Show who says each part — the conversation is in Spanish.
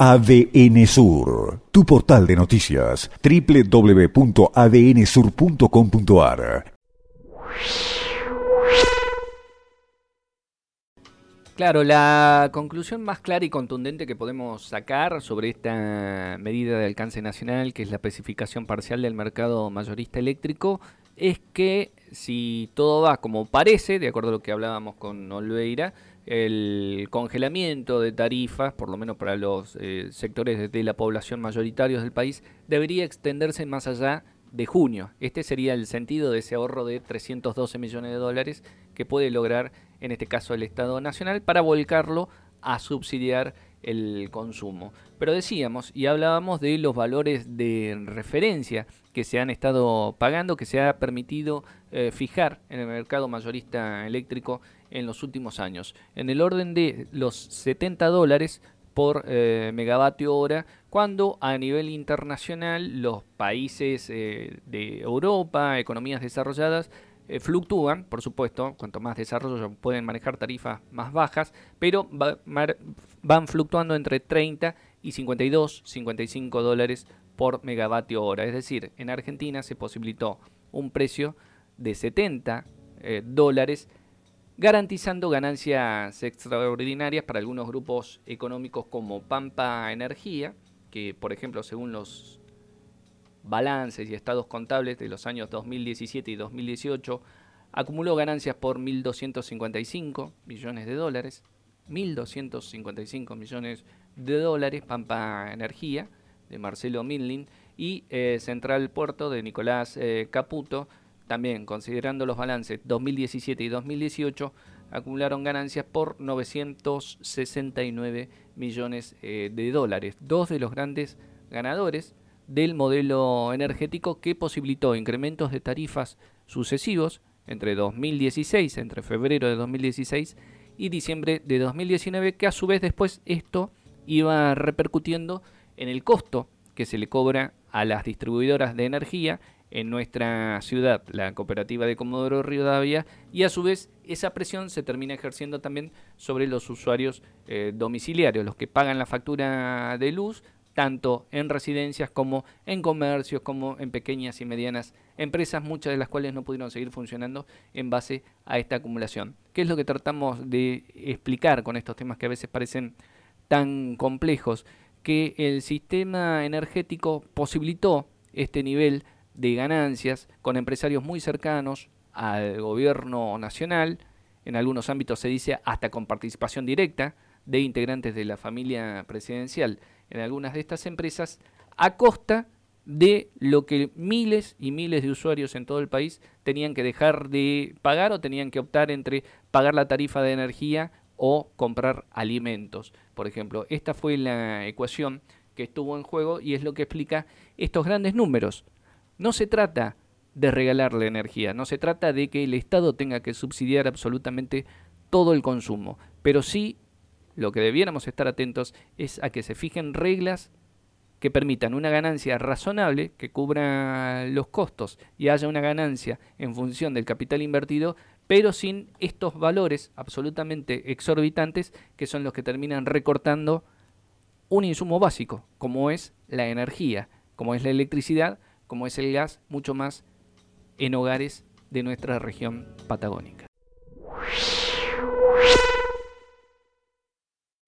Speaker 1: ADN Sur, tu portal de noticias, www.adnsur.com.ar.
Speaker 2: Claro, la conclusión más clara y contundente que podemos sacar sobre esta medida de alcance nacional, que es la especificación parcial del mercado mayorista eléctrico, es que si todo va como parece, de acuerdo a lo que hablábamos con Olveira, el congelamiento de tarifas, por lo menos para los eh, sectores de la población mayoritarios del país, debería extenderse más allá de junio. Este sería el sentido de ese ahorro de 312 millones de dólares que puede lograr en este caso el Estado Nacional para volcarlo a subsidiar el consumo. Pero decíamos y hablábamos de los valores de referencia que se han estado pagando, que se ha permitido eh, fijar en el mercado mayorista eléctrico en los últimos años. En el orden de los 70 dólares por eh, megavatio hora, cuando a nivel internacional los países eh, de Europa, economías desarrolladas, eh, fluctúan, por supuesto, cuanto más desarrollo pueden manejar tarifas más bajas, pero van fluctuando entre 30 y 52, 55 dólares por megavatio hora. Es decir, en Argentina se posibilitó un precio de 70 dólares garantizando ganancias extraordinarias para algunos grupos económicos como Pampa Energía, que por ejemplo según los balances y estados contables de los años 2017 y 2018, acumuló ganancias por 1.255 millones de dólares, 1.255 millones de dólares, Pampa Energía, de Marcelo Milling, y eh, Central Puerto de Nicolás eh, Caputo, también, considerando los balances 2017 y 2018, acumularon ganancias por 969 millones eh, de dólares. Dos de los grandes ganadores del modelo energético que posibilitó incrementos de tarifas sucesivos entre 2016, entre febrero de 2016 y diciembre de 2019, que a su vez después esto iba repercutiendo en el costo que se le cobra a las distribuidoras de energía en nuestra ciudad, la cooperativa de Comodoro Rivadavia, y a su vez esa presión se termina ejerciendo también sobre los usuarios eh, domiciliarios, los que pagan la factura de luz, tanto en residencias como en comercios, como en pequeñas y medianas empresas, muchas de las cuales no pudieron seguir funcionando en base a esta acumulación. ¿Qué es lo que tratamos de explicar con estos temas que a veces parecen tan complejos? Que el sistema energético posibilitó este nivel de ganancias con empresarios muy cercanos al gobierno nacional, en algunos ámbitos se dice hasta con participación directa de integrantes de la familia presidencial en algunas de estas empresas, a costa de lo que miles y miles de usuarios en todo el país tenían que dejar de pagar o tenían que optar entre pagar la tarifa de energía o comprar alimentos. Por ejemplo, esta fue la ecuación que estuvo en juego y es lo que explica estos grandes números. No se trata de regalarle energía, no se trata de que el Estado tenga que subsidiar absolutamente todo el consumo, pero sí lo que debiéramos estar atentos es a que se fijen reglas que permitan una ganancia razonable que cubra los costos y haya una ganancia en función del capital invertido, pero sin estos valores absolutamente exorbitantes que son los que terminan recortando un insumo básico, como es la energía, como es la electricidad, como es el gas, mucho más en hogares de nuestra región patagónica.